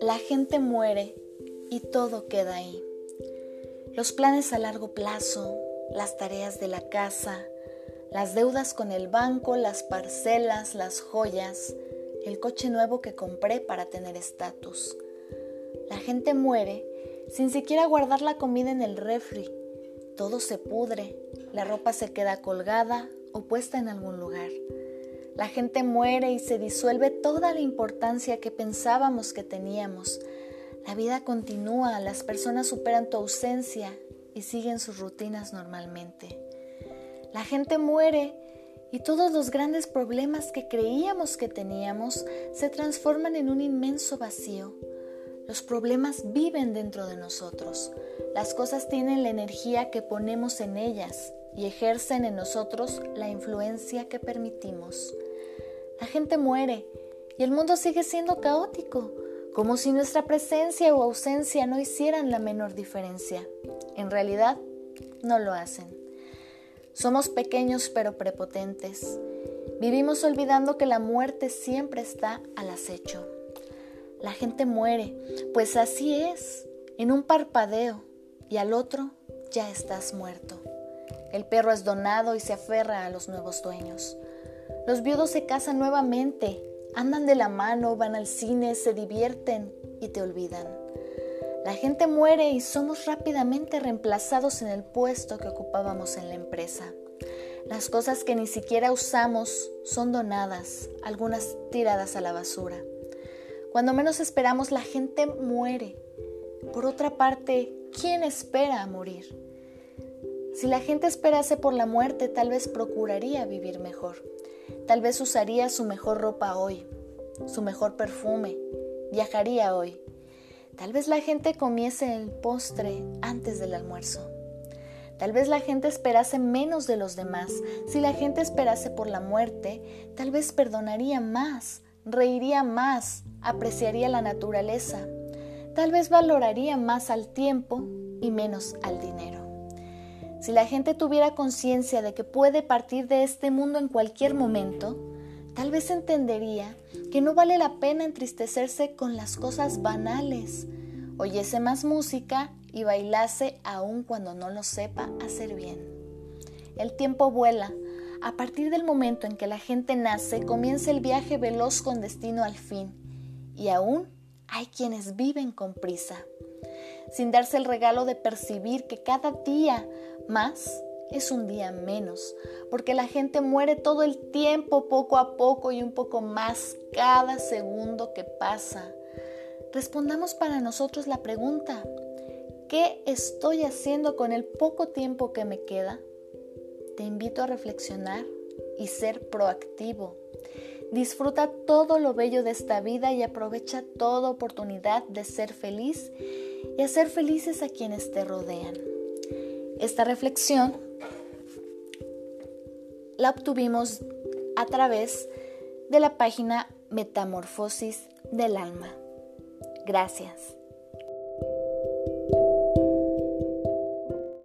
La gente muere y todo queda ahí. Los planes a largo plazo, las tareas de la casa, las deudas con el banco, las parcelas, las joyas, el coche nuevo que compré para tener estatus. La gente muere sin siquiera guardar la comida en el refri. Todo se pudre, la ropa se queda colgada o puesta en algún lugar. La gente muere y se disuelve toda la importancia que pensábamos que teníamos. La vida continúa, las personas superan tu ausencia y siguen sus rutinas normalmente. La gente muere y todos los grandes problemas que creíamos que teníamos se transforman en un inmenso vacío. Los problemas viven dentro de nosotros. Las cosas tienen la energía que ponemos en ellas y ejercen en nosotros la influencia que permitimos. La gente muere y el mundo sigue siendo caótico, como si nuestra presencia o ausencia no hicieran la menor diferencia. En realidad, no lo hacen. Somos pequeños pero prepotentes. Vivimos olvidando que la muerte siempre está al acecho. La gente muere, pues así es, en un parpadeo, y al otro ya estás muerto. El perro es donado y se aferra a los nuevos dueños. Los viudos se casan nuevamente, andan de la mano, van al cine, se divierten y te olvidan. La gente muere y somos rápidamente reemplazados en el puesto que ocupábamos en la empresa. Las cosas que ni siquiera usamos son donadas, algunas tiradas a la basura. Cuando menos esperamos, la gente muere. Por otra parte, ¿quién espera a morir? Si la gente esperase por la muerte, tal vez procuraría vivir mejor. Tal vez usaría su mejor ropa hoy, su mejor perfume, viajaría hoy. Tal vez la gente comiese el postre antes del almuerzo. Tal vez la gente esperase menos de los demás. Si la gente esperase por la muerte, tal vez perdonaría más, reiría más, apreciaría la naturaleza. Tal vez valoraría más al tiempo y menos al dinero. Si la gente tuviera conciencia de que puede partir de este mundo en cualquier momento, tal vez entendería que no vale la pena entristecerse con las cosas banales, oyese más música y bailase aun cuando no lo sepa hacer bien. El tiempo vuela. A partir del momento en que la gente nace, comienza el viaje veloz con destino al fin. Y aún hay quienes viven con prisa sin darse el regalo de percibir que cada día más es un día menos, porque la gente muere todo el tiempo, poco a poco y un poco más cada segundo que pasa. Respondamos para nosotros la pregunta, ¿qué estoy haciendo con el poco tiempo que me queda? Te invito a reflexionar y ser proactivo. Disfruta todo lo bello de esta vida y aprovecha toda oportunidad de ser feliz y hacer felices a quienes te rodean. Esta reflexión la obtuvimos a través de la página Metamorfosis del Alma. Gracias.